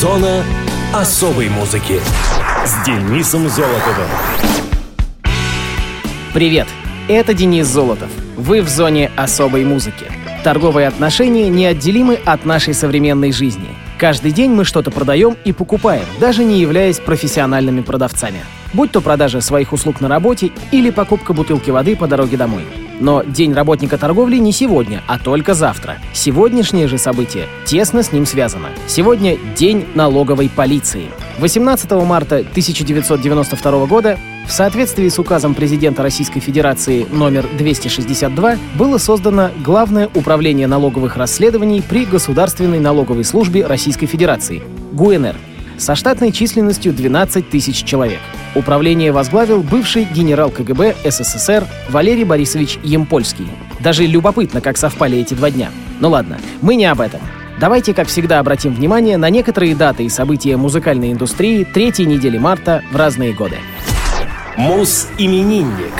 Зона особой музыки с Денисом Золотовым. Привет, это Денис Золотов. Вы в зоне особой музыки. Торговые отношения неотделимы от нашей современной жизни. Каждый день мы что-то продаем и покупаем, даже не являясь профессиональными продавцами. Будь то продажа своих услуг на работе или покупка бутылки воды по дороге домой. Но День работника торговли не сегодня, а только завтра. Сегодняшнее же событие тесно с ним связано. Сегодня День налоговой полиции. 18 марта 1992 года в соответствии с указом президента Российской Федерации номер 262 было создано Главное управление налоговых расследований при Государственной налоговой службе Российской Федерации – ГУНР со штатной численностью 12 тысяч человек. Управление возглавил бывший генерал КГБ СССР Валерий Борисович Емпольский. Даже любопытно, как совпали эти два дня. Ну ладно, мы не об этом. Давайте, как всегда, обратим внимание на некоторые даты и события музыкальной индустрии третьей недели марта в разные годы. Мус-именинник.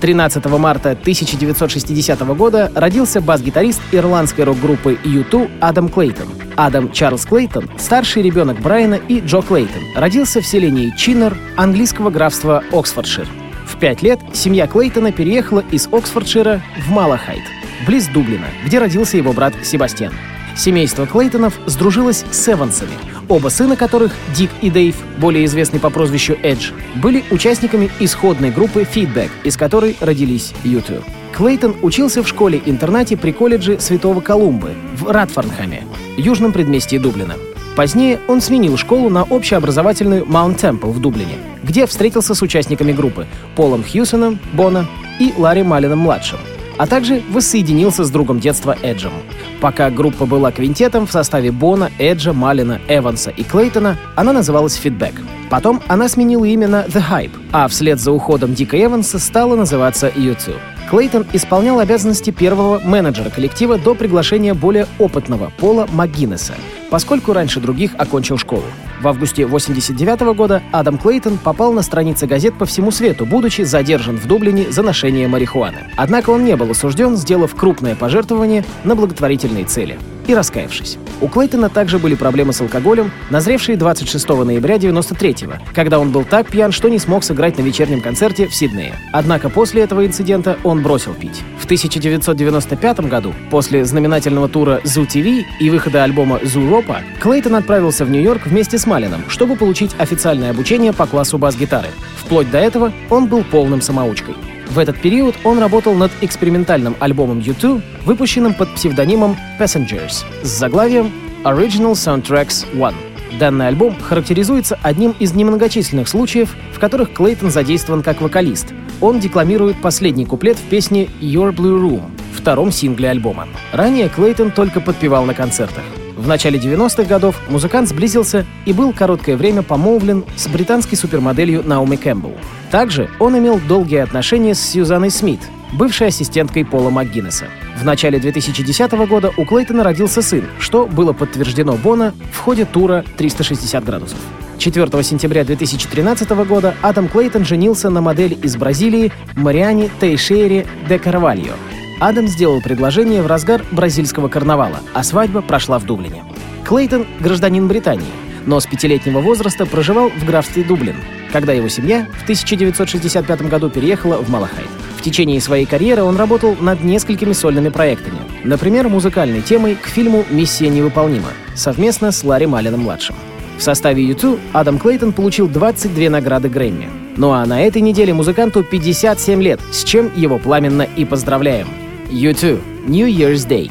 13 марта 1960 года родился бас-гитарист ирландской рок-группы U2 Адам Клейтон. Адам Чарльз Клейтон, старший ребенок Брайана и Джо Клейтон, родился в селении Чиннер английского графства Оксфордшир. В пять лет семья Клейтона переехала из Оксфордшира в Малахайт, близ Дублина, где родился его брат Себастьян. Семейство Клейтонов сдружилось с Эвансами, оба сына которых, Дик и Дейв, более известный по прозвищу Эдж, были участниками исходной группы Feedback, из которой родились YouTube. Клейтон учился в школе-интернате при колледже Святого Колумбы в Ратфорнхаме, южном предместье Дублина. Позднее он сменил школу на общеобразовательную Маунт Темпл в Дублине, где встретился с участниками группы Полом Хьюсоном, Бона и Ларри Малином-младшим — а также воссоединился с другом детства Эджем. Пока группа была квинтетом в составе Бона, Эджа, Малина, Эванса и Клейтона, она называлась Feedback. Потом она сменила имя на The Hype, а вслед за уходом Дика Эванса стала называться YouTube. Клейтон исполнял обязанности первого менеджера коллектива до приглашения более опытного Пола МакГиннеса, поскольку раньше других окончил школу. В августе 1989 года Адам Клейтон попал на страницы газет по всему свету, будучи задержан в Дублине за ношение марихуаны. Однако он не был осужден, сделав крупное пожертвование на благотворительные цели и раскаявшись. У Клейтона также были проблемы с алкоголем, назревшие 26 ноября 93 когда он был так пьян, что не смог сыграть на вечернем концерте в Сиднее. Однако после этого инцидента он бросил пить. В 1995 году, после знаменательного тура Zoo TV и выхода альбома Zoo Ropa, Клейтон отправился в Нью-Йорк вместе с Малином, чтобы получить официальное обучение по классу бас-гитары. Вплоть до этого он был полным самоучкой. В этот период он работал над экспериментальным альбомом U2, выпущенным под псевдонимом Passengers с заглавием Original Soundtracks One. Данный альбом характеризуется одним из немногочисленных случаев, в которых Клейтон задействован как вокалист. Он декламирует последний куплет в песне Your Blue Room, втором сингле альбома. Ранее Клейтон только подпевал на концертах. В начале 90-х годов музыкант сблизился и был короткое время помолвлен с британской супермоделью Наоми Кэмпбелл. Также он имел долгие отношения с Сьюзанной Смит, бывшей ассистенткой Пола МакГиннеса. В начале 2010 года у Клейтона родился сын, что было подтверждено Бона в ходе тура 360 градусов. 4 сентября 2013 года Адам Клейтон женился на модели из Бразилии Мариане Тейшере де Карвальо, Адам сделал предложение в разгар бразильского карнавала, а свадьба прошла в Дублине. Клейтон — гражданин Британии, но с пятилетнего возраста проживал в графстве Дублин, когда его семья в 1965 году переехала в Малахайт. В течение своей карьеры он работал над несколькими сольными проектами, например, музыкальной темой к фильму «Миссия невыполнима» совместно с Ларри Малином-младшим. В составе YouTube Адам Клейтон получил 22 награды Грэмми. Ну а на этой неделе музыканту 57 лет, с чем его пламенно и поздравляем. U2 New Year's Day.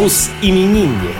Мус-именинник.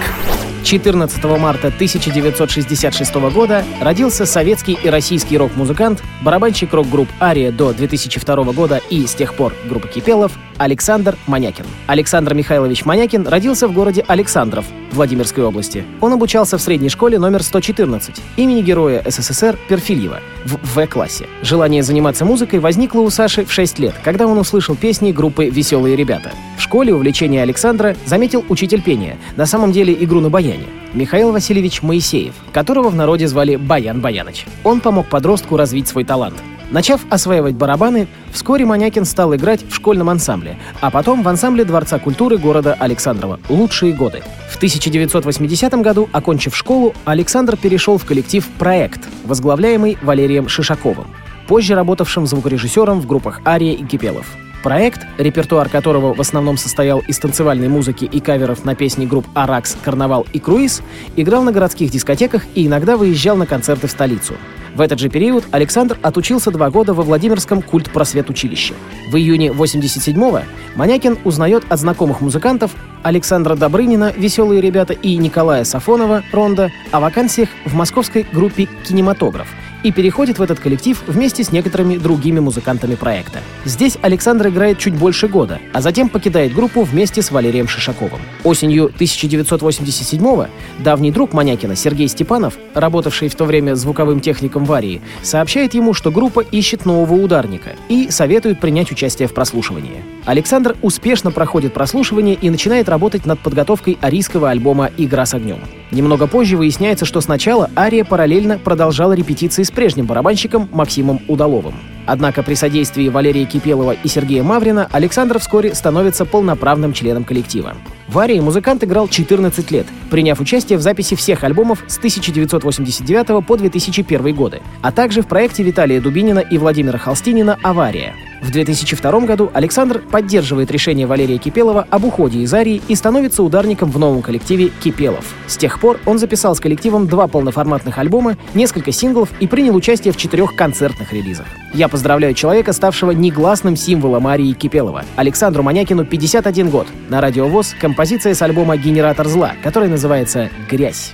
14 марта 1966 года родился советский и российский рок-музыкант, барабанщик рок-групп «Ария» до 2002 года и с тех пор группа «Кипелов» Александр Манякин. Александр Михайлович Манякин родился в городе Александров, Владимирской области. Он обучался в средней школе номер 114 имени Героя СССР Перфильева в В-классе. Желание заниматься музыкой возникло у Саши в 6 лет, когда он услышал песни группы «Веселые ребята». В школе увлечение Александра заметил учитель пения, на самом деле игру на баяне, Михаил Васильевич Моисеев, которого в народе звали Баян Баяныч. Он помог подростку развить свой талант. Начав осваивать барабаны, вскоре Манякин стал играть в школьном ансамбле, а потом в ансамбле Дворца культуры города Александрова «Лучшие годы». В 1980 году, окончив школу, Александр перешел в коллектив «Проект», возглавляемый Валерием Шишаковым, позже работавшим звукорежиссером в группах «Ария» и «Кипелов». Проект, репертуар которого в основном состоял из танцевальной музыки и каверов на песни групп «Аракс», «Карнавал» и «Круиз», играл на городских дискотеках и иногда выезжал на концерты в столицу. В этот же период Александр отучился два года во Владимирском культ-просвет-училище. В июне 87-го Манякин узнает от знакомых музыкантов Александра Добрынина «Веселые ребята» и Николая Сафонова «Ронда» о вакансиях в московской группе «Кинематограф», и переходит в этот коллектив вместе с некоторыми другими музыкантами проекта. Здесь Александр играет чуть больше года, а затем покидает группу вместе с Валерием Шишаковым. Осенью 1987-го давний друг Манякина Сергей Степанов, работавший в то время звуковым техником Варии, сообщает ему, что группа ищет нового ударника и советует принять участие в прослушивании. Александр успешно проходит прослушивание и начинает работать над подготовкой арийского альбома «Игра с огнем». Немного позже выясняется, что сначала Ария параллельно продолжала репетиции с прежним барабанщиком Максимом Удаловым. Однако при содействии Валерия Кипелова и Сергея Маврина Александр вскоре становится полноправным членом коллектива. В Арии музыкант играл 14 лет, приняв участие в записи всех альбомов с 1989 по 2001 годы, а также в проекте Виталия Дубинина и Владимира Холстинина «Авария». В 2002 году Александр поддерживает решение Валерия Кипелова об уходе из Арии и становится ударником в новом коллективе «Кипелов». С тех пор он записал с коллективом два полноформатных альбома, несколько синглов и принял участие в четырех концертных релизах. Я поздравляю человека, ставшего негласным символом Арии Кипелова. Александру Манякину 51 год. На радиовоз композиция с альбома «Генератор зла», который называется «Грязь».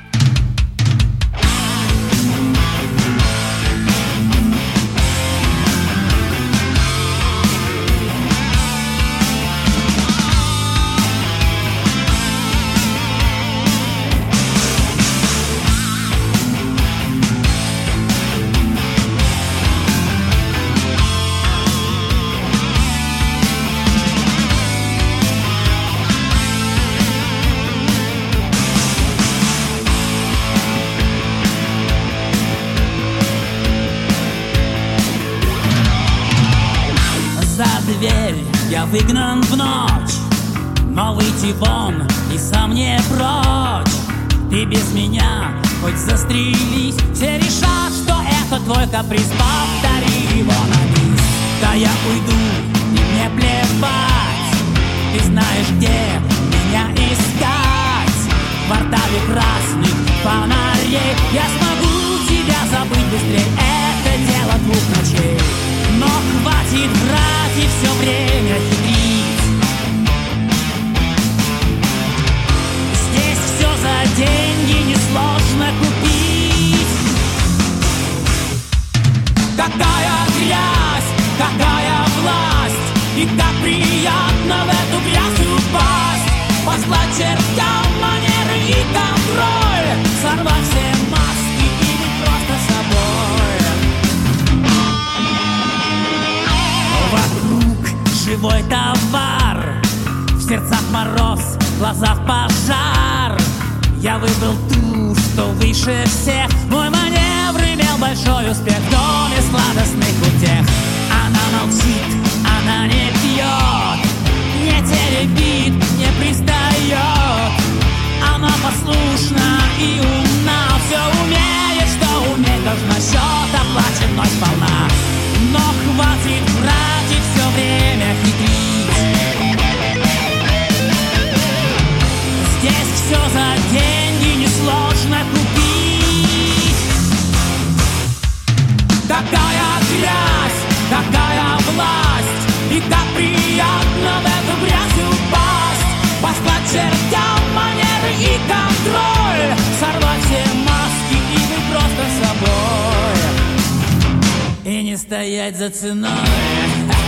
Это твой В сердцах мороз, в глазах пожар. Я выбрал ту, что выше всех. Мой маневр имел большой успех В доме сладостных утех. Она молчит, она не пьет Не теребит, не пристает. Она послушна и умна Все умеет, что уметь должна Счет оплачен вновь сполна Но хватит и все время хитрить все за деньги несложно купить. Такая грязь, такая власть И как приятно в эту грязь упасть. Послать чертям манеры и контроль Сорвать все маски и быть просто собой И не стоять за ценой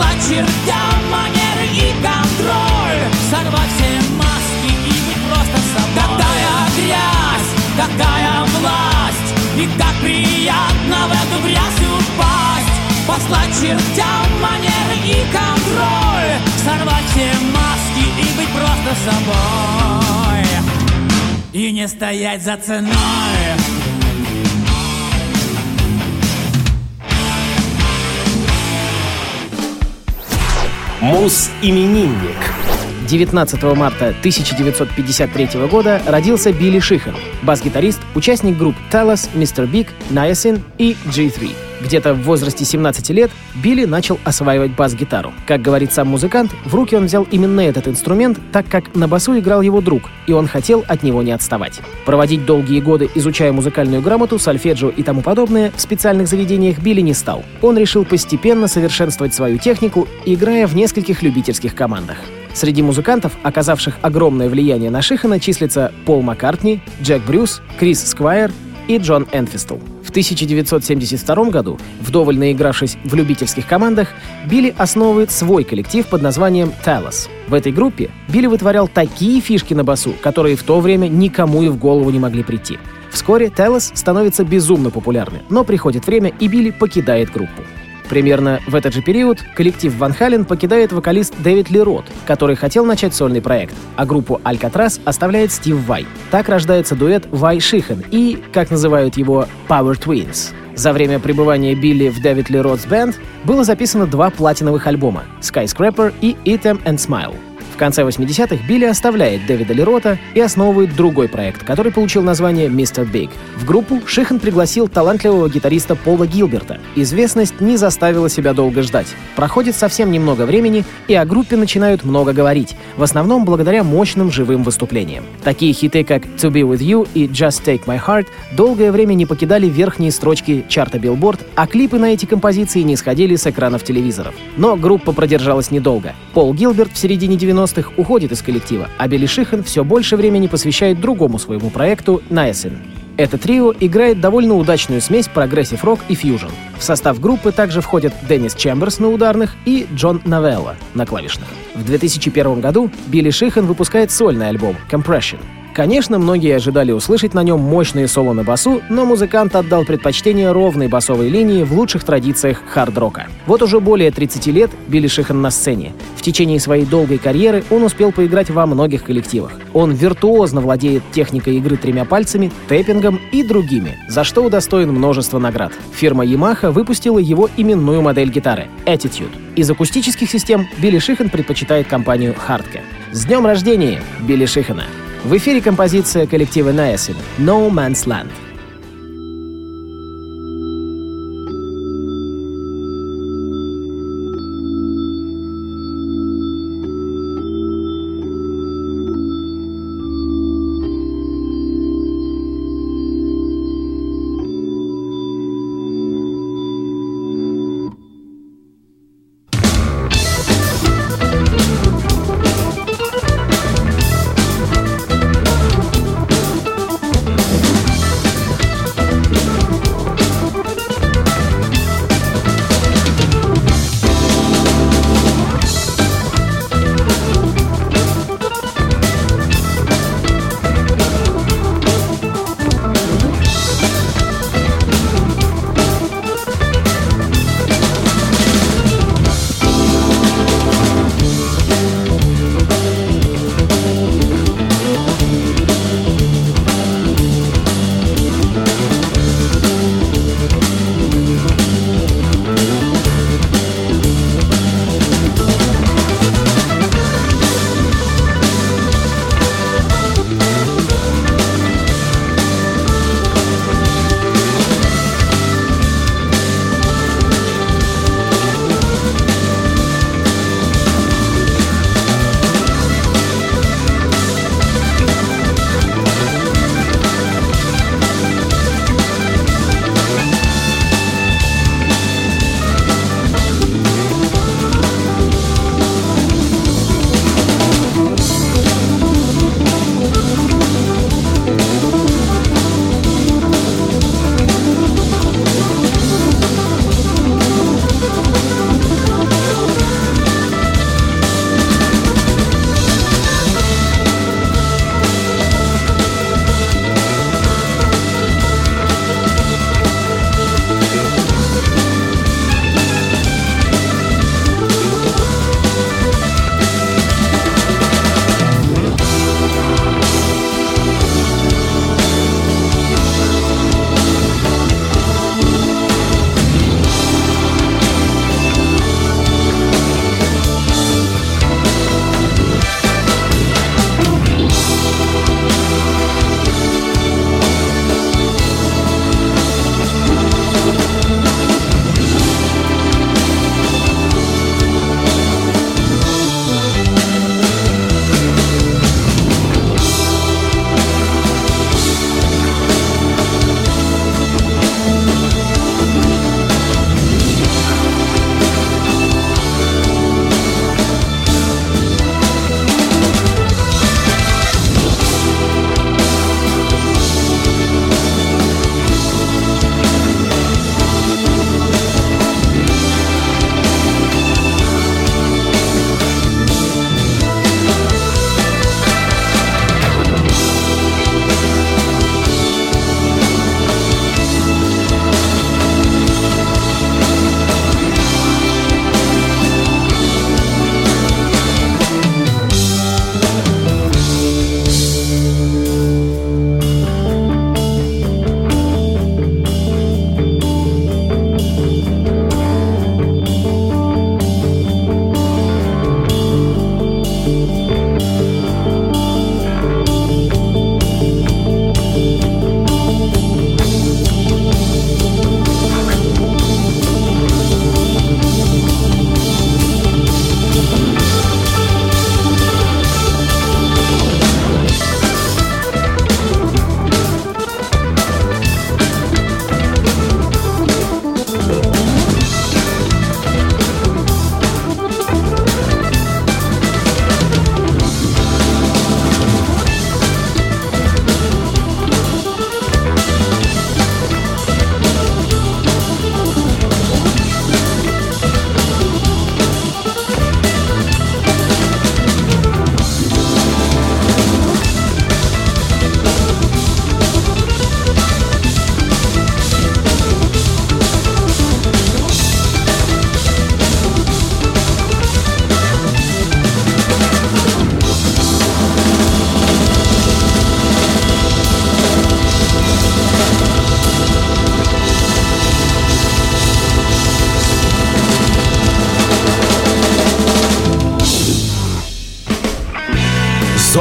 Послать чертям манеры и контроль? Сорвать все маски и быть просто собой. Какая грязь, какая власть. И как приятно в эту грязь упасть. Послать чертям манеры и контроль. Сорвать все маски и быть просто собой. И не стоять за ценой Мус-именинник. 19 марта 1953 года родился Билли Шихан, бас-гитарист, участник групп Talos, Mr. Big, Niacin и G3. Где-то в возрасте 17 лет Билли начал осваивать бас-гитару. Как говорит сам музыкант, в руки он взял именно этот инструмент, так как на басу играл его друг, и он хотел от него не отставать. Проводить долгие годы, изучая музыкальную грамоту, сольфеджио и тому подобное, в специальных заведениях Билли не стал. Он решил постепенно совершенствовать свою технику, играя в нескольких любительских командах. Среди музыкантов, оказавших огромное влияние на Шихана, числятся Пол Маккартни, Джек Брюс, Крис Сквайр и Джон Энфистл. В 1972 году, вдоволь наигравшись в любительских командах, Билли основывает свой коллектив под названием Talos. В этой группе Билли вытворял такие фишки на басу, которые в то время никому и в голову не могли прийти. Вскоре Talos становится безумно популярны, но приходит время, и Билли покидает группу. Примерно в этот же период коллектив Ван Хален покидает вокалист Дэвид Лерот, который хотел начать сольный проект, а группу Алькатрас оставляет Стив Вай. Так рождается дуэт Вай Шихан и, как называют его, Power Twins. За время пребывания Билли в Дэвид Леротс Бэнд было записано два платиновых альбома «Skyscraper» и «Eat 'em and Smile». Конце 80-х Билли оставляет Дэвида Лерота и основывает другой проект, который получил название Mr. Big. В группу Шихан пригласил талантливого гитариста Пола Гилберта. Известность не заставила себя долго ждать. Проходит совсем немного времени, и о группе начинают много говорить, в основном благодаря мощным живым выступлениям. Такие хиты, как To Be With You и Just Take My Heart долгое время не покидали верхние строчки чарта Billboard, а клипы на эти композиции не сходили с экранов телевизоров. Но группа продержалась недолго. Пол Гилберт в середине 90-х уходит из коллектива, а Билли Шихан все больше времени посвящает другому своему проекту Niacin. Это трио играет довольно удачную смесь прогрессив рок и фьюжн. В состав группы также входят Деннис Чемберс на ударных и Джон Новелла на клавишных. В 2001 году Билли Шихан выпускает сольный альбом Compression. Конечно, многие ожидали услышать на нем мощные соло на басу, но музыкант отдал предпочтение ровной басовой линии в лучших традициях хард-рока. Вот уже более 30 лет Билли Шихан на сцене. В течение своей долгой карьеры он успел поиграть во многих коллективах. Он виртуозно владеет техникой игры тремя пальцами, тэппингом и другими, за что удостоен множества наград. Фирма Yamaha выпустила его именную модель гитары — Attitude. Из акустических систем Билли Шихан предпочитает компанию Hardke. С днем рождения, Билли Шихана! В эфире композиция коллектива Niacin «No Man's Land».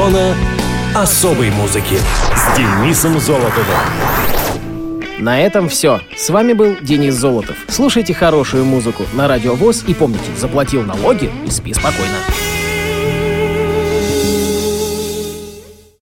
Зона особой музыки с Денисом Золотовым. На этом все. С вами был Денис Золотов. Слушайте хорошую музыку на Радио ВОЗ и помните, заплатил налоги и спи спокойно.